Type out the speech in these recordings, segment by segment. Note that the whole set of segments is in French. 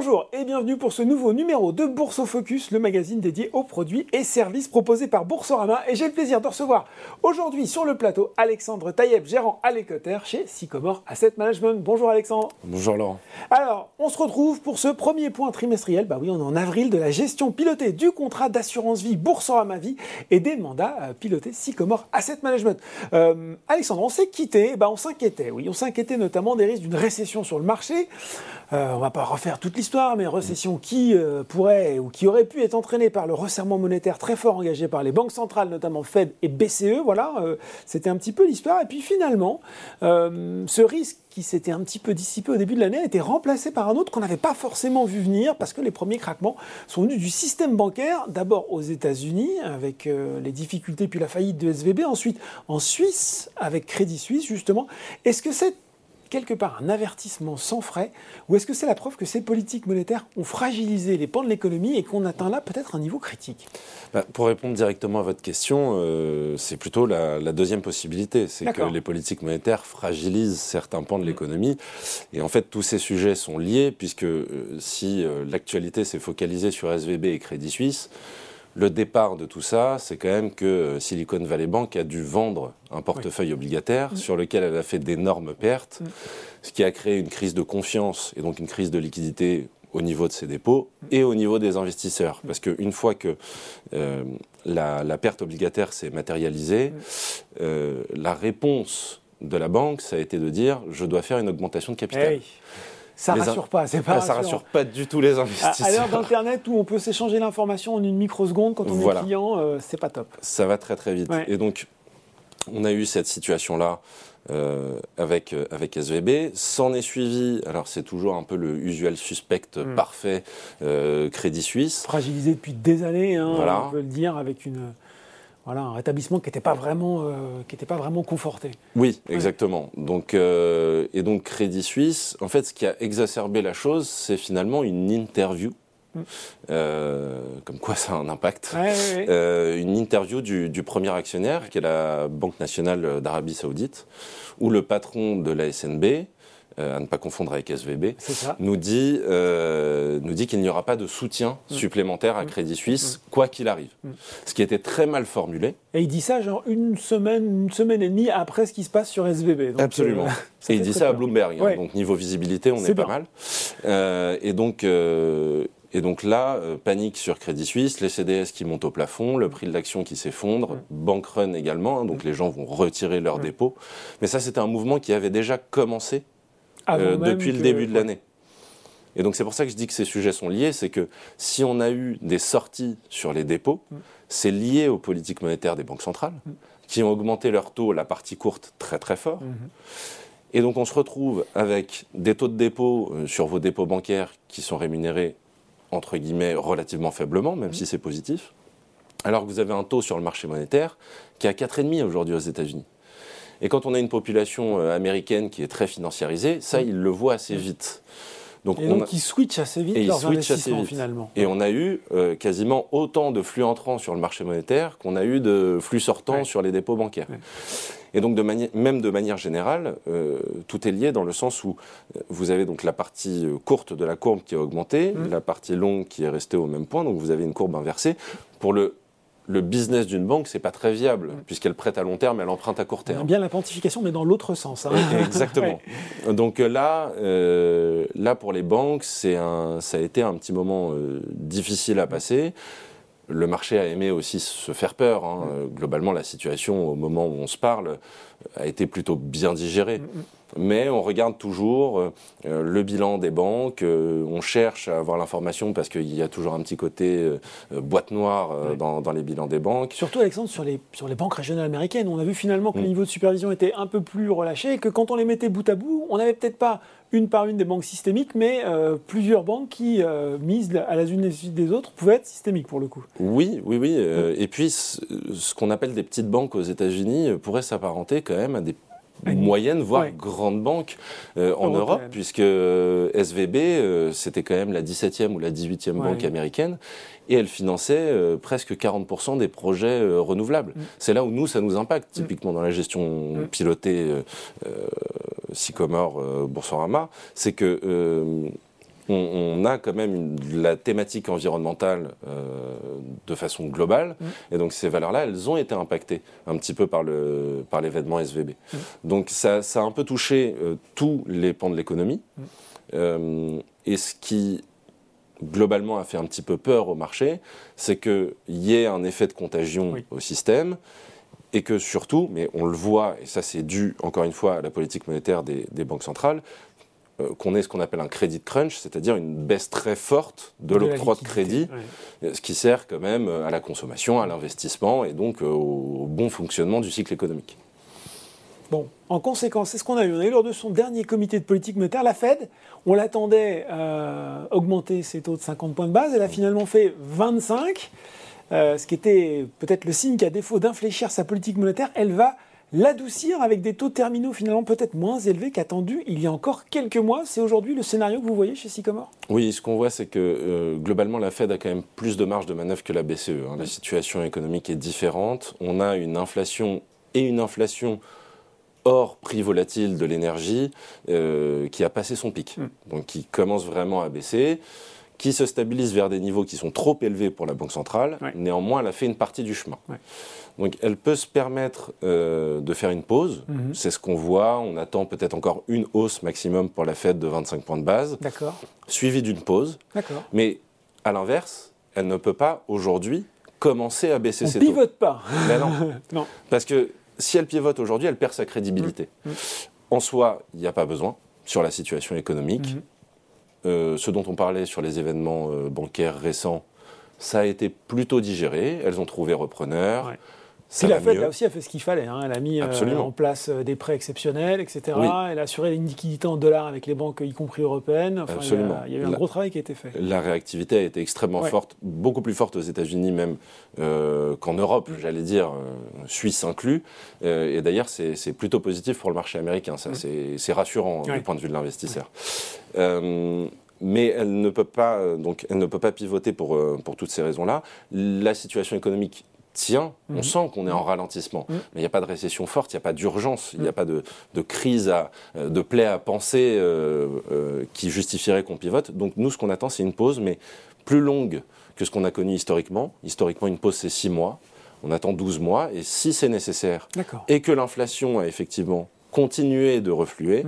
Bonjour et bienvenue pour ce nouveau numéro de Bourse au Focus, le magazine dédié aux produits et services proposés par Boursorama. Et j'ai le plaisir de recevoir aujourd'hui sur le plateau Alexandre Taïeb, gérant à l'écotaire chez Sycomore Asset Management. Bonjour Alexandre. Bonjour Laurent. Alors, on se retrouve pour ce premier point trimestriel. Bah oui, on est en avril de la gestion pilotée du contrat d'assurance vie Boursorama Vie et des mandats euh, pilotés Sycomore Asset Management. Euh, Alexandre, on s'est quitté, bah on s'inquiétait, oui, on s'inquiétait notamment des risques d'une récession sur le marché. Euh, on va pas refaire toute l'histoire, mais récession qui euh, pourrait ou qui aurait pu être entraînée par le resserrement monétaire très fort engagé par les banques centrales, notamment Fed et BCE. Voilà, euh, c'était un petit peu l'histoire. Et puis finalement, euh, ce risque qui s'était un petit peu dissipé au début de l'année a été remplacé par un autre qu'on n'avait pas forcément vu venir parce que les premiers craquements sont venus du système bancaire, d'abord aux États-Unis avec les difficultés puis la faillite de SVB, ensuite en Suisse avec Crédit Suisse justement. Est-ce que c'est quelque part un avertissement sans frais ou est-ce que c'est la preuve que ces politiques monétaires ont fragilisé les pans de l'économie et qu'on atteint là peut-être un niveau critique bah, Pour répondre directement à votre question, euh, c'est plutôt la, la, deuxième possibilité. C'est que les politiques monétaires fragilisent certains pans de mmh. l'économie. Et en fait, tous ces sujets sont liés puisque euh, si euh, l'actualité s'est focalisée sur SVB et Crédit Suisse, le départ de tout ça, c'est quand même que euh, Silicon Valley Bank a dû vendre un portefeuille oui. obligataire mmh. sur lequel elle a fait d'énormes pertes, mmh. ce qui a créé une crise de confiance et donc une crise de liquidité au niveau de ses dépôts mmh. et au niveau des investisseurs. Parce qu'une fois que euh, la, la, perte obligataire s'est matérialisée, euh, la réponse de la banque, ça a été de dire je dois faire une augmentation de capital. Hey. Ça ne rassure pas, c'est pas ah, Ça rassure pas du tout les investisseurs. À, à l'heure d'Internet où on peut s'échanger l'information en une microseconde quand on voilà. est client, euh, c'est pas top. Ça va très très vite. Ouais. Et donc, on a eu cette situation-là euh, avec, euh, avec SVB. S'en est suivi, alors c'est toujours un peu le usual suspect mm. parfait, euh, Crédit Suisse. Fragilisé depuis des années, hein, voilà. on peut le dire, avec une voilà, un rétablissement qui n'était pas vraiment, euh, qui était pas vraiment conforté. Oui, exactement. Ouais. Donc, euh, et donc Crédit Suisse, en fait, ce qui a exacerbé la chose, c'est finalement une interview. Mm. Euh, comme quoi ça a un impact. Ouais, ouais, euh, une interview du, du, premier actionnaire, qui est la Banque nationale d'Arabie Saoudite, où le patron de la SNB, euh, à ne pas confondre avec SVB, nous dit, euh, nous dit qu'il n'y aura pas de soutien mmh. supplémentaire à Crédit Suisse, mmh. quoi qu'il arrive. Mmh. Ce qui était très mal formulé. Et il dit ça genre une semaine, une semaine et demie après ce qui se passe sur SVB. Donc Absolument. Euh, et il dit ça à Bloomberg. Hein, ouais. donc niveau visibilité, on est, est pas mal. Et donc. Et donc là, euh, panique sur Crédit Suisse, les CDS qui montent au plafond, le prix de l'action qui s'effondre, mmh. bank run également, hein, donc mmh. les gens vont retirer leurs mmh. dépôts. Mais ça, c'était un mouvement qui avait déjà commencé euh, depuis le début de l'année. Et donc c'est pour ça que je dis que ces sujets sont liés, c'est que si on a eu des sorties sur les dépôts, mm. c'est lié aux politiques monétaires des banques centrales, mm. qui ont augmenté leur taux, la partie courte, très très fort. Mm -hmm. Et donc on se retrouve avec des taux de dépôt euh, sur vos dépôts bancaires qui sont rémunérés, entre guillemets, relativement faiblement, même mm si c'est positif, alors que vous avez un taux sur le marché monétaire qui est à 4,5 aujourd'hui aux États-Unis. Et quand on a une population euh, américaine qui est très financiarisée, ça, ils le voient assez vite. Donc, et donc a... ils switchent assez vite et leurs assez vite. finalement. Et on a eu euh, quasiment autant de flux entrants sur le marché monétaire qu'on a eu de flux sortants ouais. sur les dépôts bancaires. Ouais. Et donc de même de manière générale, euh, tout est lié dans le sens où vous avez donc la partie courte de la courbe qui a augmenté, mmh. la partie longue qui est restée au même point, donc vous avez une courbe inversée. Pour le le business d'une banque, c'est pas très viable, mmh. puisqu'elle prête à long terme, elle emprunte à court terme. On bien la quantification, mais dans l'autre sens. Hein. Exactement. ouais. Donc là, euh, là, pour les banques, un, ça a été un petit moment euh, difficile à passer. Le marché a aimé aussi se faire peur. Hein. Mmh. Globalement, la situation, au moment où on se parle, a été plutôt bien digérée. Mmh mais on regarde toujours euh, le bilan des banques, euh, on cherche à avoir l'information parce qu'il y a toujours un petit côté euh, boîte noire oui. dans, dans, les bilans des banques. Surtout Alexandre, sur les, sur les banques régionales américaines, on a vu finalement que mmh. le niveau de supervision était un peu plus relâché et que quand on les mettait bout à bout, on n'avait peut-être pas une par une des banques systémiques, mais euh, plusieurs banques qui euh, misent à la une des autres pouvaient être systémiques pour le coup. Oui, oui, oui. Euh, et puis, ce, ce qu'on appelle des petites banques aux États-Unis pourrait s'apparenter quand même à des moyenne, voire ouais. grande banque euh, en Europe, Europe puisque euh, SVB, euh, c'était quand même la 17e ou la 18e ouais. banque américaine, et elle finançait presque 40% des projets renouvelables. Mm. C'est là où nous, ça nous impacte, mm. typiquement dans la gestion mm. pilotée Sycomore, Boursorama, c'est que on, a quand même la thématique environnementale euh, de façon globale. Mm. Et donc ces valeurs-là, elles ont été impactées un petit peu par l'événement par SVB. Mm. Donc ça, ça, a un peu touché euh, tous les pans de l'économie. Mm. Euh, et ce qui globalement a fait un petit peu peur au marché, c'est qu'il y ait un effet de contagion au système et que surtout, mais on le voit, et ça c'est dû encore une fois à la politique monétaire des, des banques centrales, euh, qu'on ait ce qu'on appelle un crédit crunch, c'est-à-dire une baisse très forte de, l'octroi de crédit, ce qui sert quand même euh, à la consommation, à l'investissement et donc euh, au bon fonctionnement du cycle économique. Bon, en conséquence, c'est ce qu'on a eu. On a eu lors de son dernier comité de politique monétaire, la Fed, on l'attendait augmenter ses taux de 50 points de base, elle a finalement fait 25, ce qui était peut-être le signe qu'à défaut d'infléchir sa politique monétaire, elle va l'adoucir avec des taux terminaux finalement peut-être moins élevés qu'attendus il y a encore quelques mois. C'est aujourd'hui le scénario que vous voyez chez Sycomore? Oui, ce qu'on voit, c'est que euh, globalement, la Fed a quand même plus de marge de manœuvre que la BCE. Hein. La situation économique est différente. On a une inflation et une inflation hors prix volatile de l'énergie euh, qui a passé son pic, mm. donc qui commence vraiment à baisser qui se stabilise vers des niveaux qui sont trop élevés pour la Banque centrale. Néanmoins, elle a fait une partie du chemin. Donc elle peut se permettre euh, de faire une pause. Mhm. C'est ce qu'on voit. On attend peut-être encore une hausse maximum pour la Fed de 25 points de base, suivie d'une pause. Mais à l'inverse, elle ne peut pas aujourd'hui commencer à baisser ses taux. Elle pivote pas. Ben non. Parce que si elle pivote aujourd'hui, elle perd sa crédibilité. Mhm. En soi, il n'y a pas besoin sur la situation économique. Mhm. Euh, ce dont on parlait sur les événements euh, bancaires récents, ça a été plutôt digéré. Elles ont trouvé repreneur. Si la Fed, là aussi, a fait ce qu'il fallait. Hein. Elle a mis euh, en place des prêts exceptionnels, etc. Elle a assuré une liquidité en dollars avec les banques, y compris européennes. Absolument. Il y, a, eu un gros travail qui a été fait. La réactivité a été extrêmement forte, beaucoup plus forte aux États-Unis même qu'en Europe, mm. j'allais dire, Suisse inclus. et d'ailleurs, c'est plutôt positif pour le marché américain. Ça, mm. c'est rassurant du point de vue de l'investisseur. Euh, mais elle ne peut pas, donc, elle ne peut pas pivoter pour, euh, pour toutes ces raisons-là. La situation économique tient, on mhm. sent qu'on est en ralentissement, mhm. mais il n'y a pas de récession forte, il n'y a pas d'urgence, il n'y a mhm. pas de, de, crise, à, euh, de plaie à penser qui justifierait qu'on pivote. Donc nous, ce qu'on attend, c'est une pause, mais plus longue que ce qu'on a connu historiquement. Historiquement, une pause, c'est 6 mois. On attend 12 mois, et si c'est nécessaire, et que l'inflation a effectivement continué de refluer,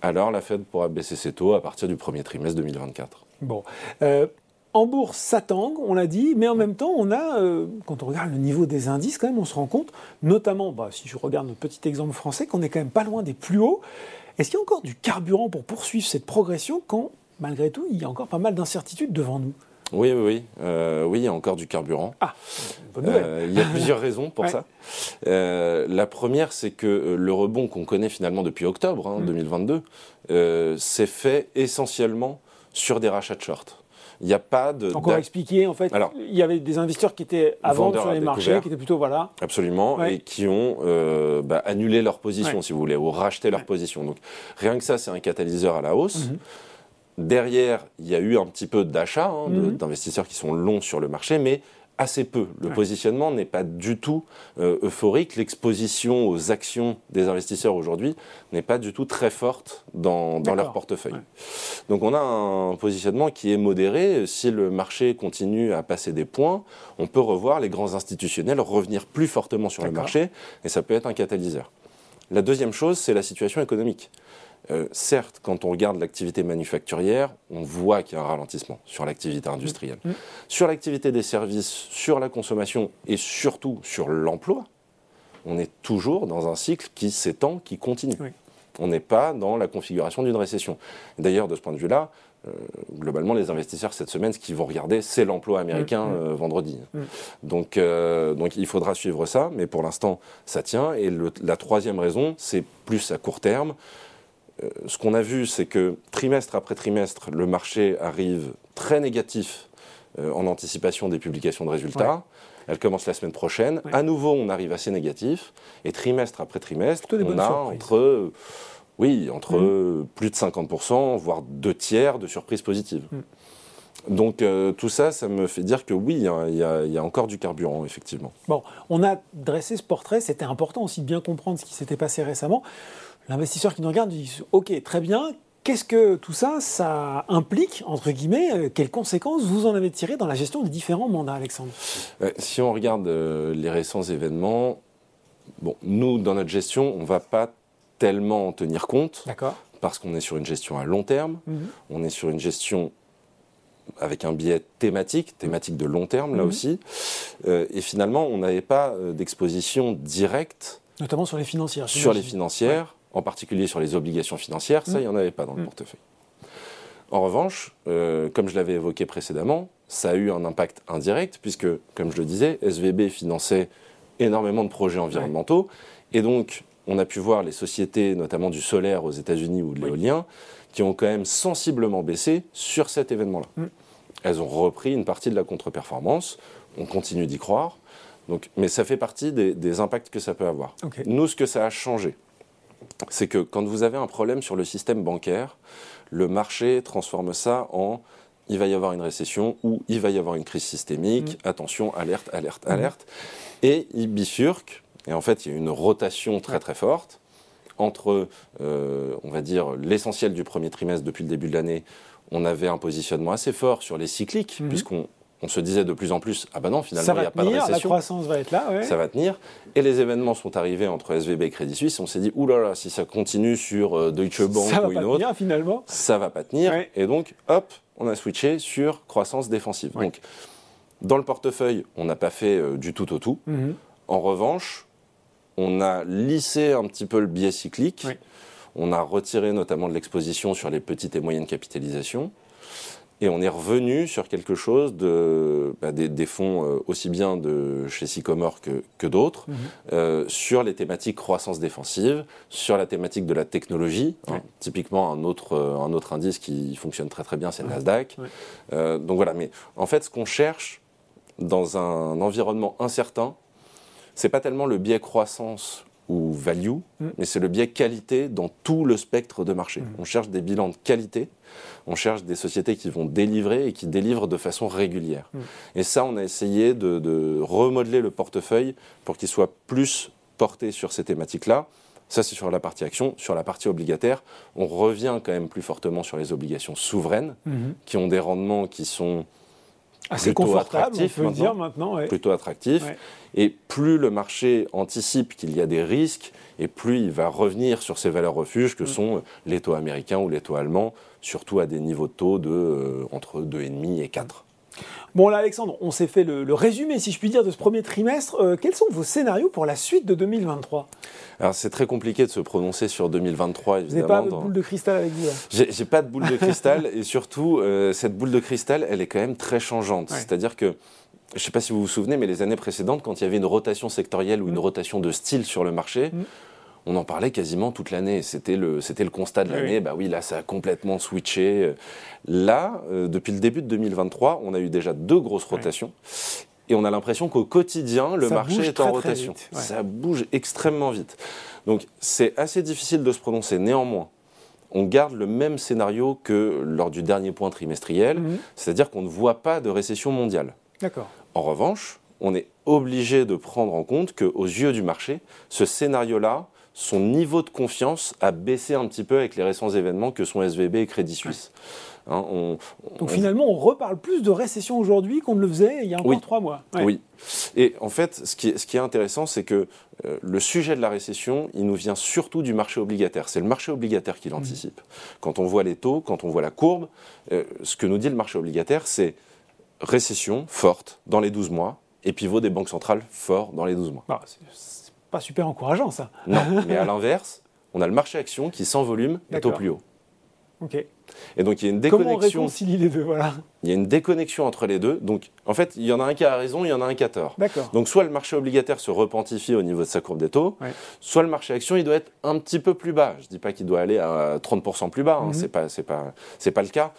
alors la Fed pourra baisser ses taux à partir du premier trimestre 2024. Bon. Euh, en bourse, ça tangue, on l'a dit, mais en même temps, on a, euh, quand on regarde le niveau des indices, quand même, on se rend compte, notamment, bah, si je regarde notre petit exemple français, qu'on est quand même pas loin des plus hauts. Est-ce qu'il y a encore du carburant pour poursuivre cette progression quand, malgré tout, il y a encore pas mal d'incertitudes devant nous? Oui, oui, oui. Euh, oui, il y a encore du carburant. Ah, euh, il y a plusieurs raisons pour ça. Euh, la première, c'est que le rebond qu'on connaît finalement depuis octobre 2022 hein, s'est fait essentiellement sur des rachats de short. Il n'y a pas de. Encore expliquer, en fait, Alors, il y avait des investisseurs qui étaient à vendre sur les marchés, qui étaient plutôt. Voilà. Absolument, et qui ont bah, annulé leur position, si vous voulez, ou racheté leur position. Donc rien que ça, c'est un catalyseur à la hausse. Mhm. Derrière, il y a eu un petit peu d'achat hein, mhm. d'investisseurs qui sont longs sur le marché, mais assez peu. Le positionnement n'est pas du tout euh, euphorique. L'exposition aux actions des investisseurs aujourd'hui n'est pas du tout très forte dans, leur portefeuille. Donc on a un positionnement qui est modéré. Si le marché continue à passer des points, on peut revoir les grands institutionnels revenir plus fortement sur le marché et ça peut être un catalyseur. La deuxième chose, c'est la situation économique. Euh, certes, quand on regarde l'activité manufacturière, on voit qu'il y a un ralentissement sur l'activité industrielle. Mm. Sur l'activité des services, sur la consommation et surtout sur l'emploi, on est toujours dans un cycle qui s'étend, qui continue. On n'est pas dans la configuration d'une récession. D'ailleurs, de ce point de vue-là, euh, globalement, les investisseurs cette semaine, ce qu'ils vont regarder, c'est l'emploi américain mm. Euh, vendredi. Mm. Donc, donc, il faudra suivre ça, mais pour l'instant, ça tient. Et la troisième raison, c'est plus à court terme. Euh, ce qu'on a vu, c'est que trimestre après trimestre, le marché arrive très négatif euh, en anticipation des publications de résultats. Elle commence la semaine prochaine. À nouveau, on arrive assez négatif. Et trimestre après trimestre, on a entre, oui, entre mm. plus de 50%, voire deux tiers de surprises positives. Mm. Donc euh, tout ça, ça me fait dire que oui, il y, a encore du carburant, effectivement. Bon, on a dressé ce portrait, c'était important aussi de bien comprendre ce qui s'était passé récemment. L'investisseur qui nous regarde dit Ok, très bien, Qu'est-ce que tout ça, ça implique, entre guillemets Quelles conséquences vous en avez tirées dans la gestion des différents mandats, Alexandre? Si on regarde les récents événements, bon, nous, dans notre gestion, on ne va pas tellement en tenir compte. Parce qu'on est sur une gestion à long terme, mhm. on est sur une gestion avec un biais thématique, thématique de long terme là mhm. aussi. Euh, et finalement, on n'avait pas euh, d'exposition directe. Notamment sur les financières. Sur les financières, en particulier sur les obligations financières, ça, mhm. il n'y en avait pas dans le portefeuille. En revanche, euh, comme je l'avais évoqué précédemment, ça a eu un impact indirect, puisque, comme je le disais, SVB finançait énormément de projets environnementaux. Et donc, on a pu voir les sociétés, notamment du solaire aux États-Unis ou de l'éolien, qui ont quand même sensiblement baissé sur cet événement-là. Mm. Elles ont repris une partie de la contre-performance. On continue d'y croire. Donc, mais ça fait partie des, impacts que ça peut avoir. Nous, ce que ça a changé, c'est que quand vous avez un problème sur le système bancaire, le marché transforme ça en il va y avoir une récession ou il va y avoir une crise systémique, mm. attention, alerte, alerte, alerte. Et il bifurque, et en fait il y a une rotation très très forte entre, euh, on va dire, l'essentiel du premier trimestre depuis le début de l'année, on avait un positionnement assez fort sur les cycliques, mhm. puisqu'on on se disait de plus en plus, ah ben non, finalement, il n'y a pas de récession. La croissance va être là, Ça va tenir. Et les événements sont arrivés entre SVB et Crédit Suisse. On s'est dit, oulala, si ça continue sur euh, Deutsche Bank ça ou une autre, tenir, finalement. ça va pas tenir. Et donc, hop, on a switché sur croissance défensive. Donc, dans le portefeuille, on n'a pas fait euh, du tout au tout. Mhm. En revanche, on a lissé un petit peu le biais cyclique. On a retiré notamment de l'exposition sur les petites et moyennes capitalisations. Et on est revenu sur quelque chose de, bah, des, fonds euh, aussi bien de chez Sycomore que, d'autres, mhm. euh, sur les thématiques croissance défensive, sur la thématique de la technologie. Hein. typiquement, un autre, euh, un autre indice qui fonctionne très très bien, c'est le Nasdaq. donc voilà, mais en fait, ce qu'on cherche dans un environnement incertain, c'est pas tellement le biais croissance ou value, mm. mais c'est le biais qualité dans tout le spectre de marché. Mm. On cherche des bilans de qualité, on cherche des sociétés qui vont délivrer et qui délivrent de façon régulière. Mm. Et ça, on a essayé de, remodeler le portefeuille pour qu'il soit plus porté sur ces thématiques-là. Ça, c'est sur la partie action. Sur la partie obligataire, on revient quand même plus fortement sur les obligations souveraines, mm-hmm. qui ont des rendements qui sont assez confortable, on peut dire maintenant. Plutôt attractif. Et plus le marché anticipe qu'il y a des risques, et plus il va revenir sur ces valeurs refuges que mm. sont les taux américains ou les taux allemands, surtout à des niveaux de taux de euh, entre 2,5 et 4. Bon là Alexandre, on s'est fait le, résumé, si je puis dire, de ce premier trimestre. Euh, quels sont vos scénarios pour la suite de 2023 Alors c'est très compliqué de se prononcer sur 2023 évidemment. Vous n'avez pas de boule de cristal avec vous J'ai pas de boule de cristal et surtout euh, cette boule de cristal, elle est quand même très changeante. C'est-à-dire que je ne sais pas si vous vous souvenez, mais les années précédentes, quand il y avait une rotation sectorielle ou une rotation de style sur le marché, mm on en parlait quasiment toute l'année. C'était le, c'était le constat de l'année. Bah oui, là, ça a complètement switché. Là, euh, depuis le début de 2023, on a eu déjà deux grosses rotations. Et on a l'impression qu'au quotidien, le marché est en rotation. Ça bouge extrêmement vite. Donc, c'est assez difficile de se prononcer. Néanmoins, on garde le même scénario que lors du dernier point trimestriel, mhm. c'est-à-dire qu'on ne voit pas de récession mondiale. D'accord. En revanche, on est obligé de prendre en compte qu'aux yeux du marché, ce scénario-là son niveau de confiance a baissé un petit peu avec les récents événements que sont SVB et Crédit Suisse. Hein, Donc finalement, on reparle plus de récession aujourd'hui qu'on ne le faisait il y a encore trois mois. Oui. Et en fait, ce qui est, intéressant, c'est que euh, le sujet de la récession, il nous vient surtout du marché obligataire. C'est le marché obligataire qui l'anticipe. Mmh. Quand on voit les taux, quand on voit la courbe, euh, ce que nous dit le marché obligataire, c'est récession forte dans les 12 mois et pivot des banques centrales fort dans les 12 mois. Ah, pas super encourageant, ça. Non, mais à l'inverse, on a le marché action qui, sans volume, est au plus haut. Ok. Et donc il y a une déconnexion. Comment on réconcilie les deux voilà. Il y a une déconnexion entre les deux. Donc en fait, il y en a un qui a raison, il y en a un qui a tort. D'accord. Donc soit le marché obligataire se repentifie au niveau de sa courbe des taux, soit le marché action il doit être un petit peu plus bas. Je dis pas qu'il doit aller à 30% plus bas, hein. c'est pas c'est pas c'est pas le cas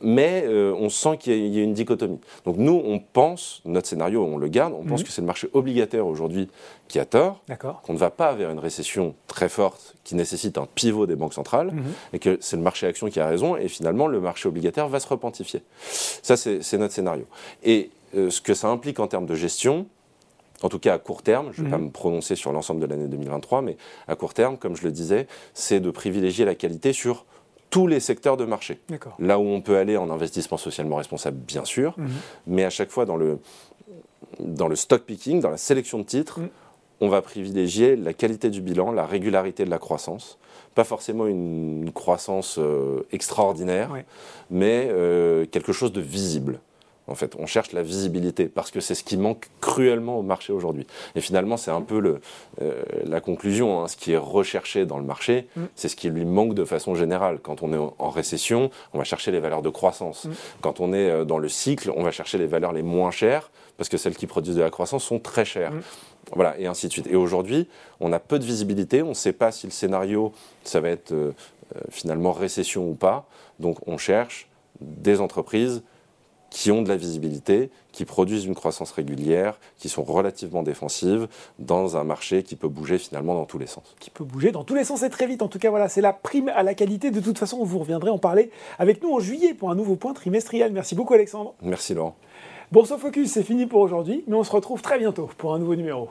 mais euh, on sent qu'il y, a une dichotomie. Donc nous, on pense, notre scénario, on le garde, on pense mhm. que c'est le marché obligataire aujourd'hui qui a tort, qu'on ne va pas vers une récession très forte qui nécessite un pivot des banques centrales, mhm. et que c'est le marché action qui a raison, et finalement le marché obligataire va se repentifier. Ça, c'est notre scénario. Et euh, ce que ça implique en termes de gestion, en tout cas à court terme, je ne vais pas mhm. me prononcer sur l'ensemble de l'année 2023, mais à court terme, comme je le disais, c'est de privilégier la qualité sur tous les secteurs de marché. Là où on peut aller en investissement socialement responsable, bien sûr, mhm. mais à chaque fois dans le, dans le stock picking, dans la sélection de titres, mhm. on va privilégier la qualité du bilan, la régularité de la croissance. Pas forcément une croissance euh, extraordinaire, mais euh, quelque chose de visible. En fait, on cherche la visibilité parce que c'est ce qui manque cruellement au marché aujourd'hui. Et finalement, c'est un peu le, euh, la conclusion. Hein. Ce qui est recherché dans le marché, mm. c'est ce qui lui manque de façon générale. Quand on est en récession, on va chercher les valeurs de croissance. Mm. Quand on est euh, dans le cycle, on va chercher les valeurs les moins chères parce que celles qui produisent de la croissance sont très chères. Mm. Voilà, et ainsi de suite. Et aujourd'hui, on a peu de visibilité. On ne sait pas si le scénario, ça va être euh, finalement récession ou pas. Donc, on cherche des entreprises qui ont de la visibilité, qui produisent une croissance régulière, qui sont relativement défensives dans un marché qui peut bouger finalement dans tous les sens. Qui peut bouger dans tous les sens et très vite. En tout cas, voilà, c'est la prime à la qualité. De toute façon, vous reviendrez en parler avec nous en juillet pour un nouveau point trimestriel. Merci beaucoup, Alexandre. Merci, Laurent. Bourse Focus, c'est fini pour aujourd'hui, mais on se retrouve très bientôt pour un nouveau numéro.